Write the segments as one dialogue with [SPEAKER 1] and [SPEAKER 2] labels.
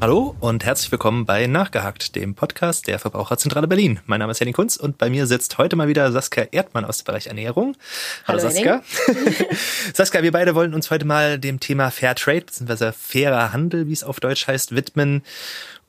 [SPEAKER 1] Hallo und herzlich willkommen bei Nachgehakt, dem Podcast der Verbraucherzentrale Berlin. Mein Name ist Henning Kunz und bei mir sitzt heute mal wieder Saskia Erdmann aus dem Bereich Ernährung.
[SPEAKER 2] Hallo,
[SPEAKER 1] Hallo Saskia. Saskia, wir beide wollen uns heute mal dem Thema Fair Trade bzw. fairer Handel, wie es auf Deutsch heißt, widmen.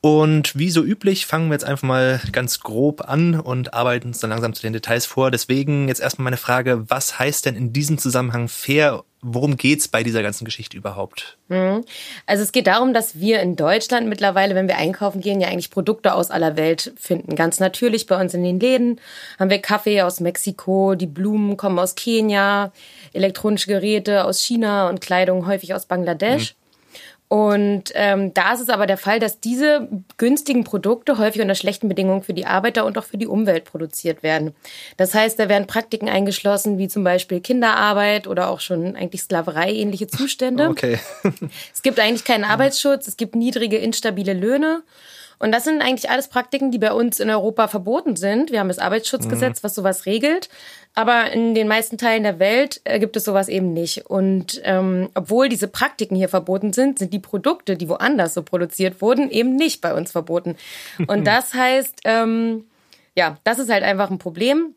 [SPEAKER 1] Und wie so üblich fangen wir jetzt einfach mal ganz grob an und arbeiten uns dann langsam zu den Details vor. Deswegen jetzt erstmal meine Frage, was heißt denn in diesem Zusammenhang fair? Worum geht's bei dieser ganzen Geschichte überhaupt?
[SPEAKER 2] Mhm. Also es geht darum, dass wir in Deutschland mittlerweile, wenn wir einkaufen gehen, ja eigentlich Produkte aus aller Welt finden. Ganz natürlich bei uns in den Läden haben wir Kaffee aus Mexiko, die Blumen kommen aus Kenia, elektronische Geräte aus China und Kleidung häufig aus Bangladesch. Mhm. Und ähm, da ist es aber der Fall, dass diese günstigen Produkte häufig unter schlechten Bedingungen für die Arbeiter und auch für die Umwelt produziert werden. Das heißt, da werden Praktiken eingeschlossen, wie zum Beispiel Kinderarbeit oder auch schon eigentlich Sklaverei ähnliche Zustände.
[SPEAKER 1] Okay.
[SPEAKER 2] es gibt eigentlich keinen Arbeitsschutz, es gibt niedrige, instabile Löhne. Und das sind eigentlich alles Praktiken, die bei uns in Europa verboten sind. Wir haben das Arbeitsschutzgesetz, mhm. was sowas regelt. Aber in den meisten Teilen der Welt äh, gibt es sowas eben nicht. Und ähm, obwohl diese Praktiken hier verboten sind, sind die Produkte, die woanders so produziert wurden, eben nicht bei uns verboten. Und das heißt, ähm, ja, das ist halt einfach ein Problem.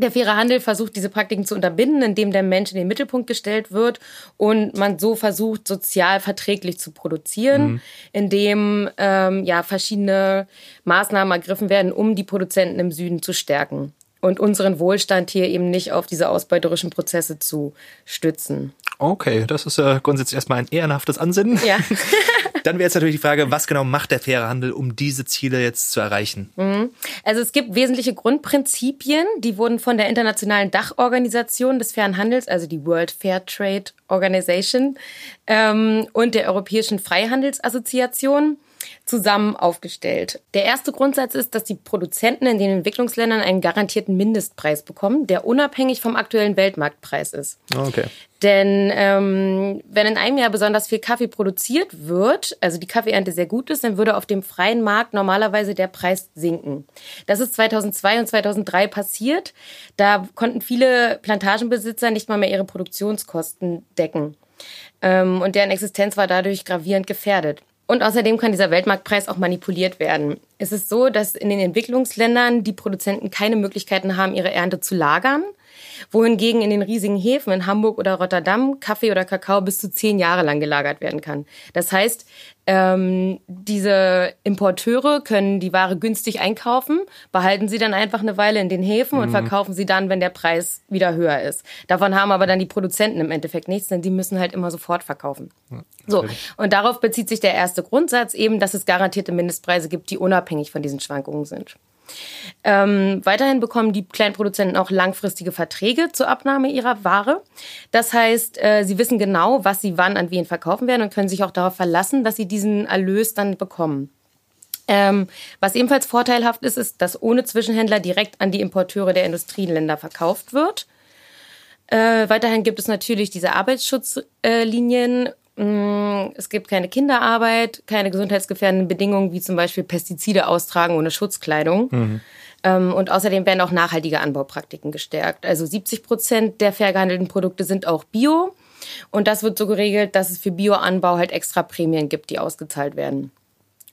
[SPEAKER 2] Der faire Handel versucht, diese Praktiken zu unterbinden, indem der Mensch in den Mittelpunkt gestellt wird und man so versucht, sozial verträglich zu produzieren, mhm. indem ähm, ja verschiedene Maßnahmen ergriffen werden, um die Produzenten im Süden zu stärken und unseren Wohlstand hier eben nicht auf diese ausbeuterischen Prozesse zu stützen.
[SPEAKER 1] Okay, das ist ja grundsätzlich erstmal ein ehrenhaftes Ansinnen.
[SPEAKER 2] Ja.
[SPEAKER 1] Dann wäre jetzt natürlich die Frage, was genau macht der faire Handel, um diese Ziele jetzt zu erreichen?
[SPEAKER 2] Mhm. Also es gibt wesentliche Grundprinzipien, die wurden von der internationalen Dachorganisation des fairen Handels, also die World Fair Trade Organization ähm, und der Europäischen Freihandelsassoziation zusammen aufgestellt. Der erste Grundsatz ist, dass die Produzenten in den Entwicklungsländern einen garantierten Mindestpreis bekommen, der unabhängig vom aktuellen Weltmarktpreis ist.
[SPEAKER 1] Okay.
[SPEAKER 2] Denn ähm, wenn in einem Jahr besonders viel Kaffee produziert wird, also die Kaffeeernte sehr gut ist, dann würde auf dem freien Markt normalerweise der Preis sinken. Das ist 2002 und 2003 passiert. Da konnten viele Plantagenbesitzer nicht mal mehr ihre Produktionskosten decken. Ähm, und deren Existenz war dadurch gravierend gefährdet. Und außerdem kann dieser Weltmarktpreis auch manipuliert werden. Es ist so, dass in den Entwicklungsländern die Produzenten keine Möglichkeiten haben, ihre Ernte zu lagern wohingegen in den riesigen Häfen in Hamburg oder Rotterdam Kaffee oder Kakao bis zu zehn Jahre lang gelagert werden kann. Das heißt, ähm, diese Importeure können die Ware günstig einkaufen, behalten sie dann einfach eine Weile in den Häfen mhm. und verkaufen sie dann, wenn der Preis wieder höher ist. Davon haben aber dann die Produzenten im Endeffekt nichts, denn die müssen halt immer sofort verkaufen. Ja, so, und darauf bezieht sich der erste Grundsatz eben, dass es garantierte Mindestpreise gibt, die unabhängig von diesen Schwankungen sind. Ähm, weiterhin bekommen die Kleinproduzenten auch langfristige Verträge zur Abnahme ihrer Ware. Das heißt, äh, sie wissen genau, was sie wann an wen verkaufen werden und können sich auch darauf verlassen, dass sie diesen Erlös dann bekommen. Ähm, was ebenfalls vorteilhaft ist, ist, dass ohne Zwischenhändler direkt an die Importeure der Industrieländer verkauft wird. Äh, weiterhin gibt es natürlich diese Arbeitsschutzlinien Mm, es gibt keine Kinderarbeit, keine gesundheitsgefährdenden Bedingungen wie zum Beispiel Pestizide austragen ohne Schutzkleidung. Mhm. Ähm, und außerdem werden auch nachhaltige Anbaupraktiken gestärkt. Also 70 Prozent der fair gehandelten Produkte sind auch bio. Und das wird so geregelt, dass es für Bioanbau halt extra Prämien gibt, die ausgezahlt werden.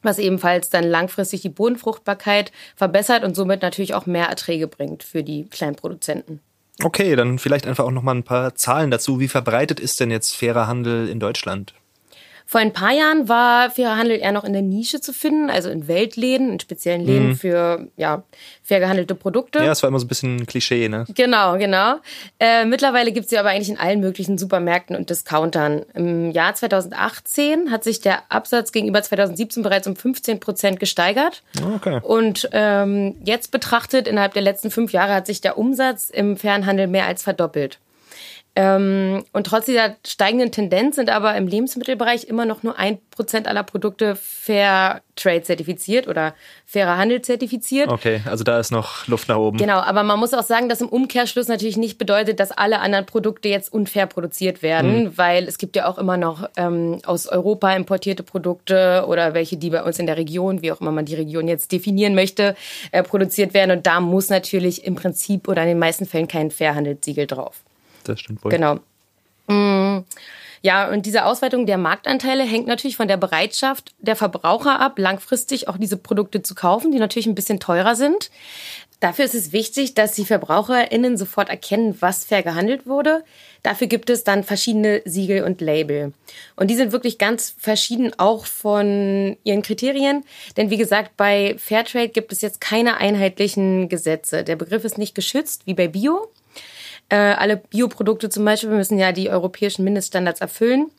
[SPEAKER 2] Was ebenfalls dann langfristig die Bodenfruchtbarkeit verbessert und somit natürlich auch mehr Erträge bringt für die Kleinproduzenten.
[SPEAKER 1] Okay, dann vielleicht einfach auch noch mal ein paar Zahlen dazu. Wie verbreitet ist denn jetzt fairer Handel in Deutschland?
[SPEAKER 2] Vor ein paar Jahren war fairer Handel eher noch in der Nische zu finden, also in Weltläden, in speziellen Läden mhm. für ja, fair gehandelte Produkte.
[SPEAKER 1] Ja, es war immer so ein bisschen ein Klischee, ne?
[SPEAKER 2] Genau, genau. Äh, mittlerweile gibt es sie aber eigentlich in allen möglichen Supermärkten und Discountern. Im Jahr 2018 hat sich der Absatz gegenüber 2017 bereits um 15 Prozent gesteigert.
[SPEAKER 1] Okay.
[SPEAKER 2] Und ähm, jetzt betrachtet, innerhalb der letzten fünf Jahre hat sich der Umsatz im fairen Handel mehr als verdoppelt. Ähm, und trotz dieser steigenden Tendenz sind aber im Lebensmittelbereich immer noch nur ein Prozent aller Produkte Fair Trade zertifiziert oder fairer Handel zertifiziert.
[SPEAKER 1] Okay, also da ist noch Luft nach oben.
[SPEAKER 2] Genau, aber man muss auch sagen, dass im Umkehrschluss natürlich nicht bedeutet, dass alle anderen Produkte jetzt unfair produziert werden, mhm. weil es gibt ja auch immer noch ähm, aus Europa importierte Produkte oder welche, die bei uns in der Region, wie auch immer man die Region jetzt definieren möchte, äh, produziert werden. Und da muss natürlich im Prinzip oder in den meisten Fällen kein Fairhandelssiegel drauf.
[SPEAKER 1] Das stimmt wohl.
[SPEAKER 2] Genau. Mm, Ja, und diese Ausweitung der Marktanteile hängt natürlich von der Bereitschaft der Verbraucher ab, langfristig auch diese Produkte zu kaufen, die natürlich ein bisschen teurer sind. Dafür ist es wichtig, dass die VerbraucherInnen sofort erkennen, was fair gehandelt wurde. Dafür gibt es dann verschiedene Siegel und Label. Und die sind wirklich ganz verschieden auch von ihren Kriterien. Denn wie gesagt, bei Fairtrade gibt es jetzt keine einheitlichen Gesetze. Der Begriff ist nicht geschützt wie bei Bio. Äh, alle Bioprodukte zum Beispiel müssen ja die europäischen Mindeststandards erfüllen.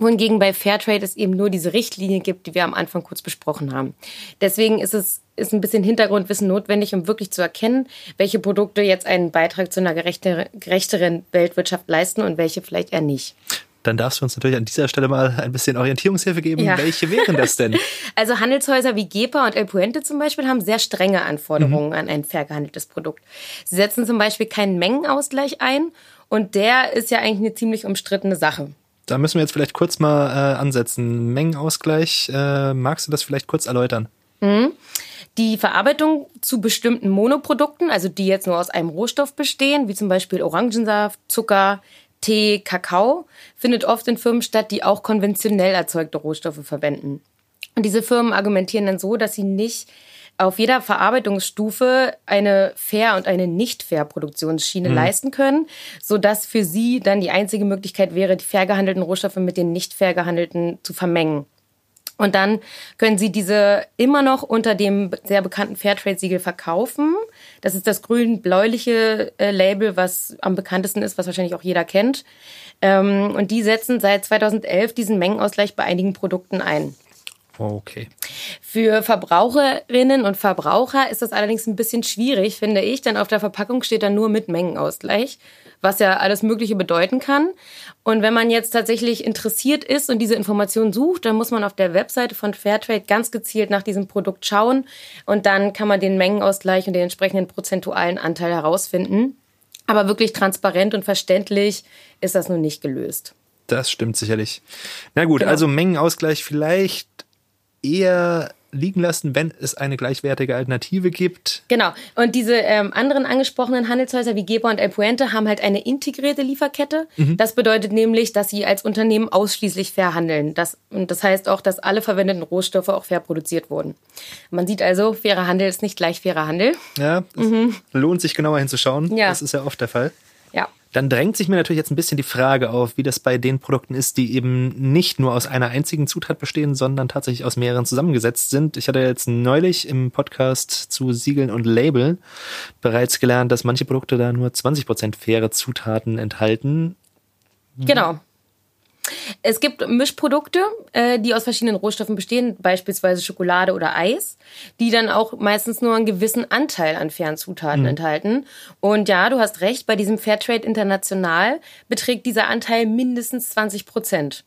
[SPEAKER 2] Wohingegen bei Fairtrade es eben nur diese Richtlinie gibt, die wir am Anfang kurz besprochen haben. Deswegen ist es ist ein bisschen Hintergrundwissen notwendig, um wirklich zu erkennen, welche Produkte jetzt einen Beitrag zu einer gerechteren, gerechteren Weltwirtschaft leisten und welche vielleicht eher nicht.
[SPEAKER 1] Dann darfst du uns natürlich an dieser Stelle mal ein bisschen Orientierungshilfe geben.
[SPEAKER 2] Ja.
[SPEAKER 1] Welche wären das denn?
[SPEAKER 2] Also Handelshäuser wie Gepa und El Puente zum Beispiel haben sehr strenge Anforderungen an ein fair gehandeltes Produkt. Sie setzen zum Beispiel keinen Mengenausgleich ein und der ist ja eigentlich eine ziemlich umstrittene Sache.
[SPEAKER 1] Da müssen wir jetzt vielleicht kurz mal äh, ansetzen. Mengenausgleich, äh, magst du das vielleicht kurz erläutern?
[SPEAKER 2] Die Verarbeitung zu bestimmten Monoprodukten, also die jetzt nur aus einem Rohstoff bestehen, wie zum Beispiel Orangensaft, Zucker, Tee, Kakao, findet oft in Firmen statt, die auch konventionell erzeugte Rohstoffe verwenden. Und diese Firmen argumentieren dann so, dass sie nicht auf jeder Verarbeitungsstufe eine fair und eine nicht fair Produktionsschiene leisten können, sodass für sie dann die einzige Möglichkeit wäre, die fair gehandelten Rohstoffe mit den nicht fair gehandelten zu vermengen. Und dann können Sie diese immer noch unter dem sehr bekannten Fairtrade-Siegel verkaufen. Das ist das grün-bläuliche äh, Label, was am bekanntesten ist, was wahrscheinlich auch jeder kennt. Ähm, und die setzen seit 2011 diesen Mengenausgleich bei einigen Produkten ein.
[SPEAKER 1] Okay.
[SPEAKER 2] Für Verbraucherinnen und Verbraucher ist das allerdings ein bisschen schwierig, finde ich, denn auf der Verpackung steht dann nur mit Mengenausgleich, was ja alles Mögliche bedeuten kann. Und wenn man jetzt tatsächlich interessiert ist und diese Informationen sucht, dann muss man auf der Webseite von Fairtrade ganz gezielt nach diesem Produkt schauen und dann kann man den Mengenausgleich und den entsprechenden prozentualen Anteil herausfinden. Aber wirklich transparent und verständlich ist das nun nicht gelöst.
[SPEAKER 1] Das stimmt sicherlich. Na gut,
[SPEAKER 2] Genau.
[SPEAKER 1] also Mengenausgleich vielleicht eher liegen lassen, wenn es eine gleichwertige Alternative gibt.
[SPEAKER 2] Genau. Und diese ähm, anderen angesprochenen Handelshäuser wie Geber und El Puente haben halt eine integrierte Lieferkette. Das bedeutet nämlich, dass sie als Unternehmen ausschließlich fair handeln. Das, und das heißt auch, dass alle verwendeten Rohstoffe auch fair produziert wurden. Man sieht also, fairer Handel ist nicht gleich fairer Handel.
[SPEAKER 1] Ja, es lohnt sich genauer hinzuschauen.
[SPEAKER 2] Mhm. Ja.
[SPEAKER 1] Das ist ja oft der Fall. Dann drängt sich mir natürlich jetzt ein bisschen die Frage auf, wie das bei den Produkten ist, die eben nicht nur aus einer einzigen Zutat bestehen, sondern tatsächlich aus mehreren zusammengesetzt sind. Ich hatte jetzt neulich im Podcast zu Siegeln und Labeln bereits gelernt, dass manche Produkte da nur 20% faire Zutaten enthalten.
[SPEAKER 2] Genau. Es gibt Mischprodukte, äh, die aus verschiedenen Rohstoffen bestehen, beispielsweise Schokolade oder Eis, die dann auch meistens nur einen gewissen Anteil an fairen Zutaten enthalten. Und ja, du hast recht, bei diesem Fairtrade International beträgt dieser Anteil mindestens 20 Prozent.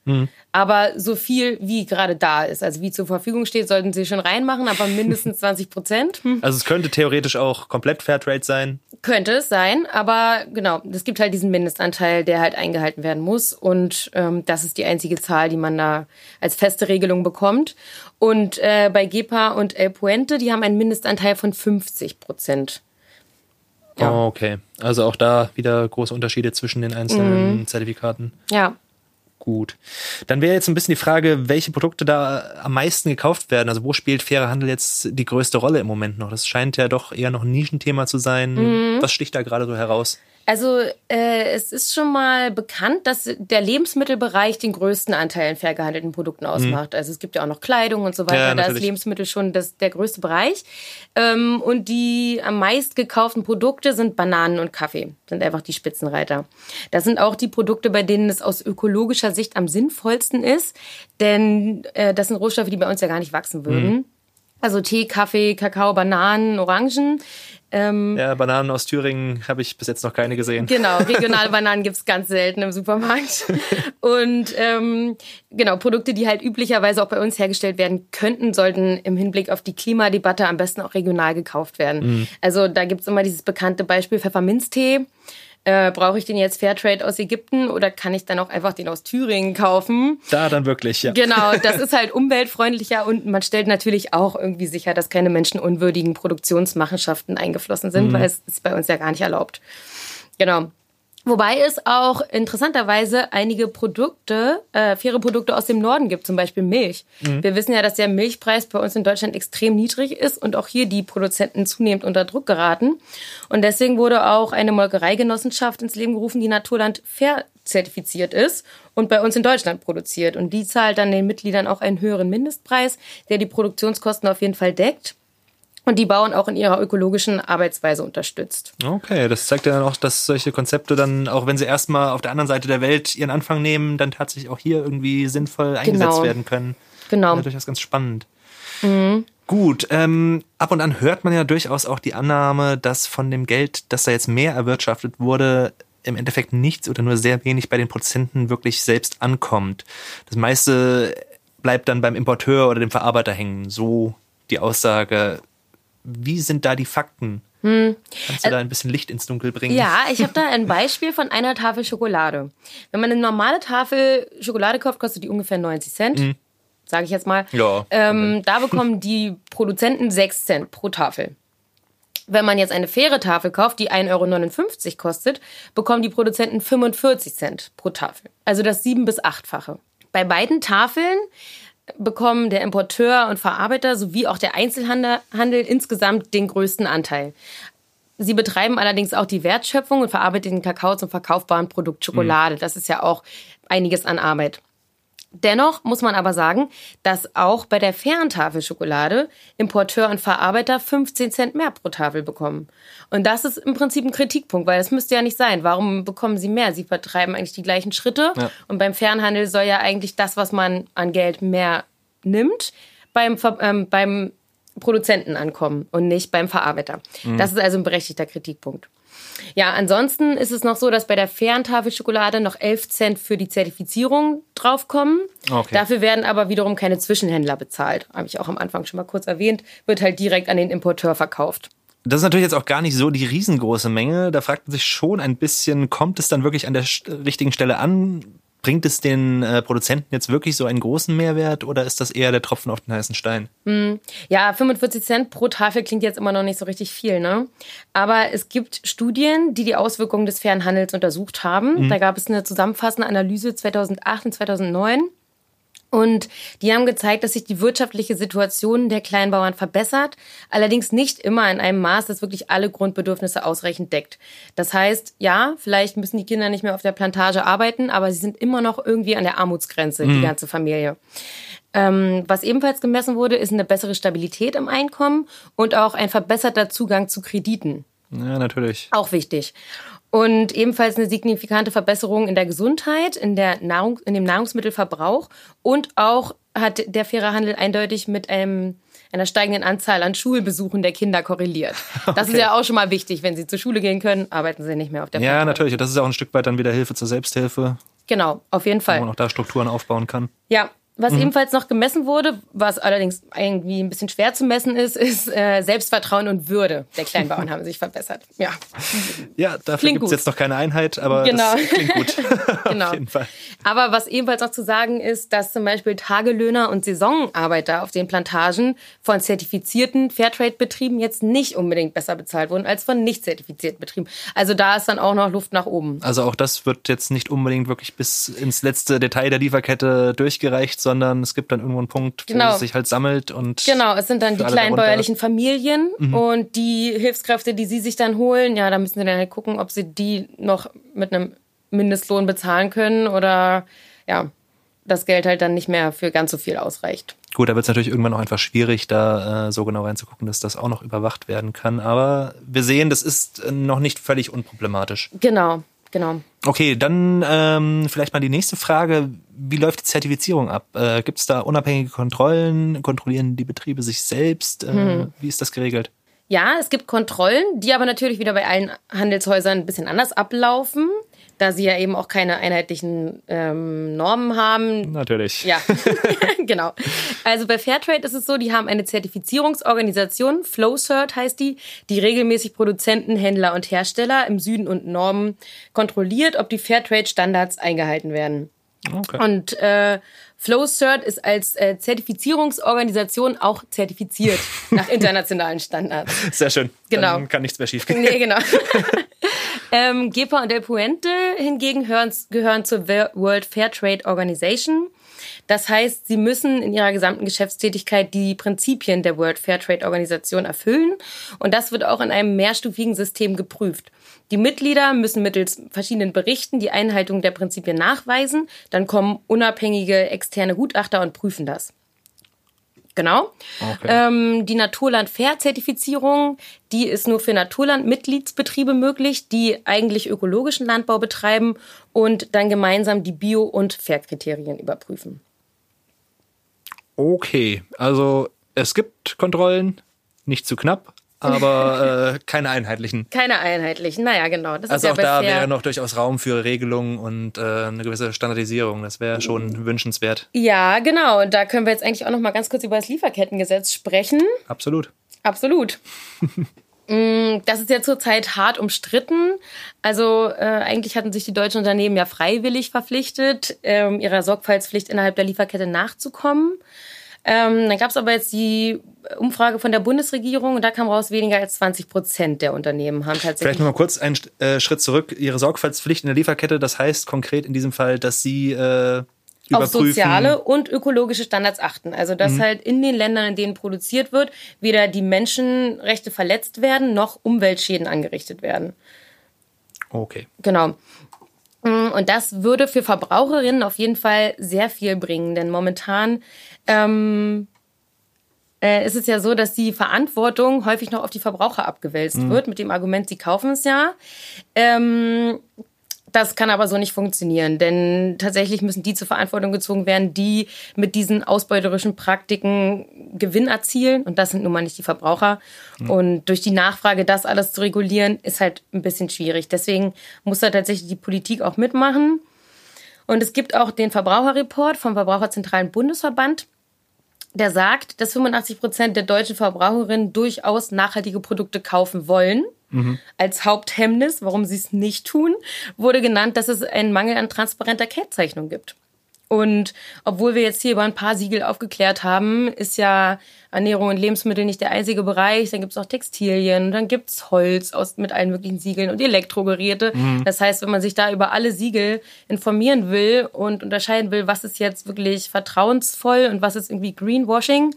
[SPEAKER 2] Aber so viel wie gerade da ist, also wie zur Verfügung steht, sollten sie schon reinmachen, aber mindestens 20 Prozent.
[SPEAKER 1] Also es könnte theoretisch auch komplett Fairtrade sein.
[SPEAKER 2] Könnte es sein, aber genau, es gibt halt diesen Mindestanteil, der halt eingehalten werden muss. Und ähm, das ist die einzige Zahl, die man da als feste Regelung bekommt. Und äh, bei GEPA und El Puente, die haben einen Mindestanteil von 50 Prozent. Ja.
[SPEAKER 1] Oh, okay. Also auch da wieder große Unterschiede zwischen den einzelnen
[SPEAKER 2] Mhm.
[SPEAKER 1] Zertifikaten.
[SPEAKER 2] Ja.
[SPEAKER 1] Gut. Dann wäre jetzt ein bisschen die Frage, welche Produkte da am meisten gekauft werden. Also wo spielt fairer Handel jetzt die größte Rolle im Moment noch? Das scheint ja doch eher noch ein Nischenthema zu sein.
[SPEAKER 2] Mhm.
[SPEAKER 1] Was sticht da gerade so heraus?
[SPEAKER 2] Also äh, es ist schon mal bekannt, dass der Lebensmittelbereich den größten Anteil in fair gehandelten Produkten ausmacht. Also es gibt ja auch noch Kleidung und so weiter.
[SPEAKER 1] Mhm. Ja,
[SPEAKER 2] da ist. Lebensmittel schon das, der größte Bereich. Ähm, und die am meist gekauften Produkte sind Bananen und Kaffee. Sind einfach die Spitzenreiter. Das sind auch die Produkte, bei denen es aus ökologischer Sicht am sinnvollsten ist. Denn äh, das sind Rohstoffe, die bei uns ja gar nicht wachsen würden.
[SPEAKER 1] Mhm.
[SPEAKER 2] Also Tee, Kaffee, Kakao, Bananen, Orangen. Ähm,
[SPEAKER 1] Ja, Bananen aus Thüringen habe ich bis jetzt noch keine gesehen.
[SPEAKER 2] Genau, regionale Bananen gibt's ganz selten im Supermarkt. Und ähm, genau, Produkte, die halt üblicherweise auch bei uns hergestellt werden könnten, sollten im Hinblick auf die Klimadebatte am besten auch regional gekauft werden. Also da gibt's immer dieses bekannte Beispiel Pfefferminztee. Äh, Brauche ich den jetzt Fairtrade aus Ägypten oder kann ich dann auch einfach den aus Thüringen kaufen?
[SPEAKER 1] Da dann wirklich, ja.
[SPEAKER 2] Genau, das ist halt umweltfreundlicher und man stellt natürlich auch irgendwie sicher, dass keine menschenunwürdigen Produktionsmachenschaften eingeflossen sind, weil es ist bei uns ja gar nicht erlaubt. Genau. Wobei es auch interessanterweise einige Produkte, äh, faire Produkte aus dem Norden gibt, zum Beispiel Milch. Mhm. Wir wissen ja, dass der Milchpreis bei uns in Deutschland extrem niedrig ist und auch hier die Produzenten zunehmend unter Druck geraten. Und deswegen wurde auch eine Molkereigenossenschaft ins Leben gerufen, die Naturland fair zertifiziert ist und bei uns in Deutschland produziert. Und die zahlt dann den Mitgliedern auch einen höheren Mindestpreis, der die Produktionskosten auf jeden Fall deckt und die Bauern auch in ihrer ökologischen Arbeitsweise unterstützt.
[SPEAKER 1] Okay, das zeigt ja dann auch, dass solche Konzepte dann, auch wenn sie erstmal auf der anderen Seite der Welt ihren Anfang nehmen, dann tatsächlich auch hier irgendwie sinnvoll eingesetzt genau. werden können.
[SPEAKER 2] Genau.
[SPEAKER 1] Das ist durchaus ganz spannend. Mhm. Gut, ähm, ab und an hört man ja durchaus auch die Annahme, dass von dem Geld, das da jetzt mehr erwirtschaftet wurde, im Endeffekt nichts oder nur sehr wenig bei den Produzenten wirklich selbst ankommt. Das meiste bleibt dann beim Importeur oder dem Verarbeiter hängen. So die Aussage wie sind da die Fakten? Hm. Kannst du da ein bisschen Licht ins Dunkel bringen?
[SPEAKER 2] Ja, ich habe da ein Beispiel von einer Tafel Schokolade. Wenn man eine normale Tafel Schokolade kauft, kostet die ungefähr 90 Cent. Mhm. Sage ich jetzt mal.
[SPEAKER 1] Ja.
[SPEAKER 2] Ähm, da bekommen die Produzenten 6 Cent pro Tafel. Wenn man jetzt eine faire Tafel kauft, die 1,59 Euro kostet, bekommen die Produzenten 45 Cent pro Tafel. Also das sieben- bis achtfache. Bei beiden Tafeln bekommen der Importeur und Verarbeiter sowie auch der Einzelhandel Handel insgesamt den größten Anteil. Sie betreiben allerdings auch die Wertschöpfung und verarbeiten den Kakao zum verkaufbaren Produkt Schokolade. Mhm. Das ist ja auch einiges an Arbeit. Dennoch muss man aber sagen, dass auch bei der fairen Tafel Schokolade Importeur und Verarbeiter 15 Cent mehr pro Tafel bekommen. Und das ist im Prinzip ein Kritikpunkt, weil das müsste ja nicht sein. Warum bekommen sie mehr? Sie vertreiben eigentlich die gleichen Schritte. Ja. Und beim Fernhandel soll ja eigentlich das, was man an Geld mehr nimmt, beim, ähm, beim Produzenten ankommen und nicht beim Verarbeiter. Mhm. Das ist also ein berechtigter Kritikpunkt. Ja, ansonsten ist es noch so, dass bei der fairen Tafel Schokolade noch 11 Cent für die Zertifizierung draufkommen. Okay. Dafür werden aber wiederum keine Zwischenhändler bezahlt. Habe ich auch am Anfang schon mal kurz erwähnt. Wird halt direkt an den Importeur verkauft.
[SPEAKER 1] Das ist natürlich jetzt auch gar nicht so die riesengroße Menge. Da fragt man sich schon ein bisschen, kommt es dann wirklich an der richtigen Stelle an? Bringt es den äh, Produzenten jetzt wirklich so einen großen Mehrwert oder ist das eher der Tropfen auf den heißen Stein?
[SPEAKER 2] Mm, ja, 45 Cent pro Tafel klingt jetzt immer noch nicht so richtig viel, ne? Aber es gibt Studien, die die Auswirkungen des fairen Handels untersucht haben. Mhm. Da gab es eine zusammenfassende Analyse 2008 und 2009. Und die haben gezeigt, dass sich die wirtschaftliche Situation der Kleinbauern verbessert, allerdings nicht immer in einem Maß, das wirklich alle Grundbedürfnisse ausreichend deckt. Das heißt, ja, vielleicht müssen die Kinder nicht mehr auf der Plantage arbeiten, aber sie sind immer noch irgendwie an der Armutsgrenze, mhm. die ganze Familie. Ähm, was ebenfalls gemessen wurde, ist eine bessere Stabilität im Einkommen und auch ein verbesserter Zugang zu Krediten.
[SPEAKER 1] Ja, natürlich.
[SPEAKER 2] Auch wichtig. Und ebenfalls eine signifikante Verbesserung in der Gesundheit, in, der Nahrung, in dem Nahrungsmittelverbrauch und auch hat der faire Handel eindeutig mit einem, einer steigenden Anzahl an Schulbesuchen der Kinder korreliert. Das okay. ist ja auch schon mal wichtig. Wenn sie zur Schule gehen können, arbeiten sie nicht mehr auf der
[SPEAKER 1] Ja, natürlich. Und das ist auch ein Stück weit dann wieder Hilfe zur Selbsthilfe.
[SPEAKER 2] Genau, auf jeden Fall.
[SPEAKER 1] Wo man auch da Strukturen aufbauen kann.
[SPEAKER 2] Ja, was mhm. ebenfalls noch gemessen wurde, was allerdings irgendwie ein bisschen schwer zu messen ist, ist äh, Selbstvertrauen und Würde der Kleinbauern haben sich verbessert. Ja,
[SPEAKER 1] ja dafür gibt es jetzt noch keine Einheit, aber genau. das klingt gut.
[SPEAKER 2] genau. Auf jeden Fall. Aber was ebenfalls noch zu sagen ist, dass zum Beispiel Tagelöhner und Saisonarbeiter auf den Plantagen von zertifizierten Fairtrade-Betrieben jetzt nicht unbedingt besser bezahlt wurden als von nicht zertifizierten Betrieben. Also da ist dann auch noch Luft nach oben.
[SPEAKER 1] Also auch das wird jetzt nicht unbedingt wirklich bis ins letzte Detail der Lieferkette durchgereicht, sondern es gibt dann irgendwo einen Punkt, genau. wo es sich halt sammelt und.
[SPEAKER 2] Genau, es sind dann die kleinbäuerlichen Familien mhm. und die Hilfskräfte, die sie sich dann holen, ja, da müssen sie dann halt gucken, ob sie die noch mit einem Mindestlohn bezahlen können oder ja, das Geld halt dann nicht mehr für ganz so viel ausreicht.
[SPEAKER 1] Gut, da wird es natürlich irgendwann auch einfach schwierig, da äh, so genau reinzugucken, dass das auch noch überwacht werden kann. Aber wir sehen, das ist noch nicht völlig unproblematisch.
[SPEAKER 2] Genau, Genau.
[SPEAKER 1] Okay, dann ähm, vielleicht mal die nächste Frage. Wie läuft die Zertifizierung ab? Äh, Gibt es da unabhängige Kontrollen? Kontrollieren die Betriebe sich selbst? Äh, hm. Wie ist das geregelt?
[SPEAKER 2] Ja, es gibt Kontrollen, die aber natürlich wieder bei allen Handelshäusern ein bisschen anders ablaufen da sie ja eben auch keine einheitlichen ähm, Normen haben.
[SPEAKER 1] Natürlich.
[SPEAKER 2] Ja, genau. Also bei Fairtrade ist es so, die haben eine Zertifizierungsorganisation, FlowCert heißt die, die regelmäßig Produzenten, Händler und Hersteller im Süden und Norden kontrolliert, ob die Fairtrade-Standards eingehalten werden. Okay. Und äh, FlowCert ist als äh, Zertifizierungsorganisation auch zertifiziert nach internationalen Standards.
[SPEAKER 1] Sehr schön.
[SPEAKER 2] Genau.
[SPEAKER 1] Dann kann nichts mehr schiefgehen.
[SPEAKER 2] Nee, genau. Ähm, GEPA und El Puente hingegen gehören, gehören zur World Fair Trade Organization. Das heißt, sie müssen in ihrer gesamten Geschäftstätigkeit die Prinzipien der World Fair Trade Organisation erfüllen. Und das wird auch in einem mehrstufigen System geprüft. Die Mitglieder müssen mittels verschiedenen Berichten die Einhaltung der Prinzipien nachweisen. Dann kommen unabhängige externe Gutachter und prüfen das. Genau. Okay. Ähm, die Naturland-Fair-Zertifizierung, die ist nur für Naturland-Mitgliedsbetriebe möglich, die eigentlich ökologischen Landbau betreiben und dann gemeinsam die Bio- und Fair-Kriterien überprüfen.
[SPEAKER 1] Okay, also es gibt Kontrollen, nicht zu knapp, aber äh, keine einheitlichen.
[SPEAKER 2] Keine einheitlichen, naja, genau. Das
[SPEAKER 1] also auch ja da wäre noch durchaus Raum für Regelungen und äh, eine gewisse Standardisierung. Das wäre schon wünschenswert.
[SPEAKER 2] Ja, genau. Und da können wir jetzt eigentlich auch noch mal ganz kurz über das Lieferkettengesetz sprechen.
[SPEAKER 1] Absolut.
[SPEAKER 2] Absolut. Mm, das ist ja zurzeit hart umstritten. Also äh, eigentlich hatten sich die deutschen Unternehmen ja freiwillig verpflichtet, ähm, ihrer Sorgfaltspflicht innerhalb der Lieferkette nachzukommen. Ähm, dann gab es aber jetzt die Umfrage von der Bundesregierung und da kam raus, weniger als 20 Prozent der Unternehmen haben tatsächlich.
[SPEAKER 1] Vielleicht nochmal kurz einen äh, Schritt zurück. Ihre Sorgfaltspflicht in der Lieferkette, das heißt konkret in diesem Fall, dass Sie äh,
[SPEAKER 2] auf soziale und ökologische Standards achten. Also dass mhm. halt in den Ländern, in denen produziert wird, weder die Menschenrechte verletzt werden, noch Umweltschäden angerichtet werden.
[SPEAKER 1] Okay.
[SPEAKER 2] Genau. Mm, und das würde für Verbraucherinnen auf jeden Fall sehr viel bringen, denn momentan ähm, äh, ist es ja so, dass die Verantwortung häufig noch auf die Verbraucher abgewälzt mhm. wird, mit dem Argument, sie kaufen es ja. Ähm, das kann aber so nicht funktionieren, denn tatsächlich müssen die zur Verantwortung gezogen werden, die mit diesen ausbeuterischen Praktiken Gewinn erzielen. Und das sind nun mal nicht die Verbraucher. Mhm. Und durch die Nachfrage, das alles zu regulieren, ist halt ein bisschen schwierig. Deswegen muss da tatsächlich die Politik auch mitmachen. Und es gibt auch den Verbraucherreport vom Verbraucherzentralen Bundesverband der sagt, dass 85 Prozent der deutschen Verbraucherinnen durchaus nachhaltige Produkte kaufen wollen. Mhm. Als Haupthemmnis, warum sie es nicht tun, wurde genannt, dass es einen Mangel an transparenter Kennzeichnung gibt. Und obwohl wir jetzt hier über ein paar Siegel aufgeklärt haben, ist ja Ernährung und Lebensmittel nicht der einzige Bereich. Dann gibt's auch Textilien, dann gibt's Holz aus, mit allen möglichen Siegeln und Elektrogeräte. Mhm. Das heißt, wenn man sich da über alle Siegel informieren will und unterscheiden will, was ist jetzt wirklich vertrauensvoll und was ist irgendwie Greenwashing,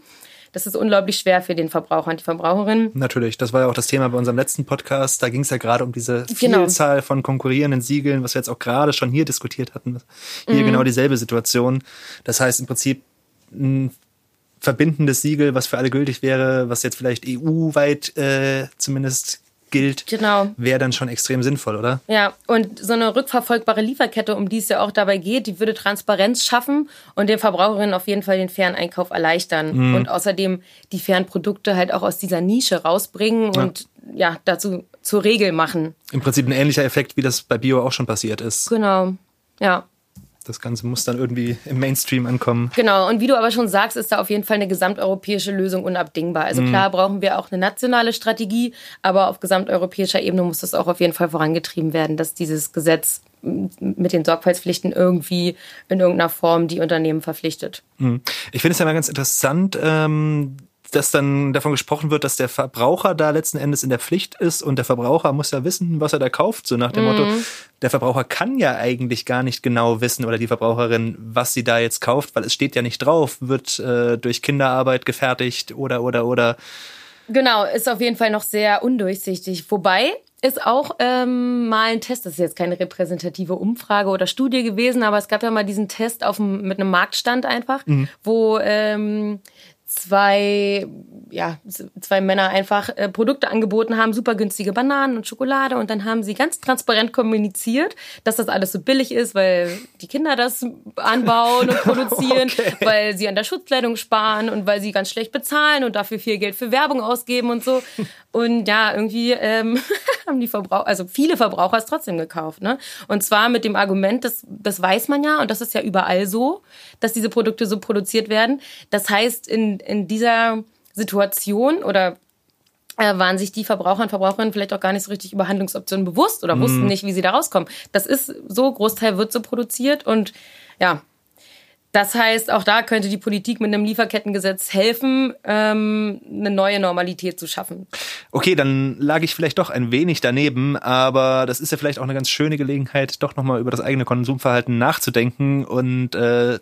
[SPEAKER 2] das ist unglaublich schwer für den Verbraucher und die Verbraucherin.
[SPEAKER 1] Natürlich, das war ja auch das Thema bei unserem letzten Podcast. Da ging es ja gerade um diese genau. Vielzahl genau. von konkurrierenden Siegeln, was wir jetzt auch gerade schon hier diskutiert hatten. Hier mhm. genau dieselbe Situation. Das heißt im Prinzip ein verbindendes Siegel, was für alle gültig wäre, was jetzt vielleicht EU-weit äh, zumindest gilt,
[SPEAKER 2] genau.
[SPEAKER 1] wäre dann schon extrem sinnvoll, oder?
[SPEAKER 2] Ja, und so eine rückverfolgbare Lieferkette, um die es ja auch dabei geht, die würde Transparenz schaffen und den Verbraucherinnen auf jeden Fall den fairen Einkauf erleichtern. Mhm. Und außerdem die fairen Produkte halt auch aus dieser Nische rausbringen ja. und ja, dazu zur Regel machen.
[SPEAKER 1] Im Prinzip ein ähnlicher Effekt, wie das bei Bio auch schon passiert ist.
[SPEAKER 2] Genau, ja
[SPEAKER 1] das Ganze muss dann irgendwie im Mainstream ankommen.
[SPEAKER 2] Genau, und wie du aber schon sagst, ist da auf jeden Fall eine gesamteuropäische Lösung unabdingbar. Also mhm. klar brauchen wir auch eine nationale Strategie, aber auf gesamteuropäischer Ebene muss das auch auf jeden Fall vorangetrieben werden, dass dieses Gesetz mit den Sorgfaltspflichten irgendwie in irgendeiner Form die Unternehmen verpflichtet.
[SPEAKER 1] Mhm. Ich finde es ja mal ganz interessant, ähm, dass dann davon gesprochen wird, dass der Verbraucher da letzten Endes in der Pflicht ist und der Verbraucher muss ja wissen, was er da kauft. So nach dem mhm. Motto, der Verbraucher kann ja eigentlich gar nicht genau wissen oder die Verbraucherin, was sie da jetzt kauft, weil es steht ja nicht drauf, wird äh, durch Kinderarbeit gefertigt oder oder oder.
[SPEAKER 2] Genau, ist auf jeden Fall noch sehr undurchsichtig. Wobei ist auch ähm, mal ein Test, das ist jetzt keine repräsentative Umfrage oder Studie gewesen, aber es gab ja mal diesen Test auf, mit einem Marktstand einfach, mhm. wo ähm, zwei, ja, zwei Männer einfach äh, Produkte angeboten haben, super günstige Bananen und Schokolade und dann haben sie ganz transparent kommuniziert, dass das alles so billig ist, weil die Kinder das anbauen und produzieren, okay. weil sie an der Schutzkleidung sparen und weil sie ganz schlecht bezahlen und dafür viel Geld für Werbung ausgeben und so. Und ja, irgendwie ähm, haben die Verbraucher, also viele Verbraucher es trotzdem gekauft, ne? Und zwar mit dem Argument, das, das weiß man ja und das ist ja überall so, dass diese Produkte so produziert werden. Das heißt, in, in dieser Situation oder äh, waren sich die Verbraucher und Verbraucherinnen vielleicht auch gar nicht so richtig über Handlungsoptionen bewusst oder wussten mm. nicht, wie sie da rauskommen. Das ist so, Großteil wird so produziert und ja, Das heißt, auch da könnte die Politik mit einem Lieferkettengesetz helfen, ähm, eine neue Normalität zu schaffen.
[SPEAKER 1] Okay, dann lag ich vielleicht doch ein wenig daneben, aber das ist ja vielleicht auch eine ganz schöne Gelegenheit, doch nochmal über das eigene Konsumverhalten nachzudenken und äh,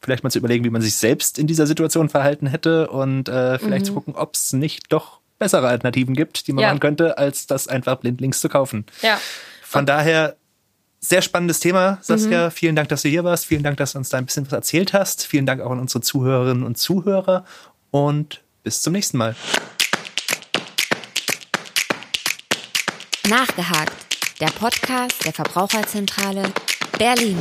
[SPEAKER 1] vielleicht mal zu überlegen, wie man sich selbst in dieser Situation verhalten hätte und äh, vielleicht mhm. zu gucken, ob es nicht doch bessere Alternativen gibt, die man ja. machen könnte, als das einfach blindlings zu kaufen.
[SPEAKER 2] Ja.
[SPEAKER 1] Von daher sehr spannendes Thema, Saskia. Mhm. Vielen Dank, dass du hier warst. Vielen Dank, dass du uns da ein bisschen was erzählt hast. Vielen Dank auch an unsere Zuhörerinnen und Zuhörer. Und bis zum nächsten Mal.
[SPEAKER 3] Nachgehakt. Der Podcast der Verbraucherzentrale Berlin.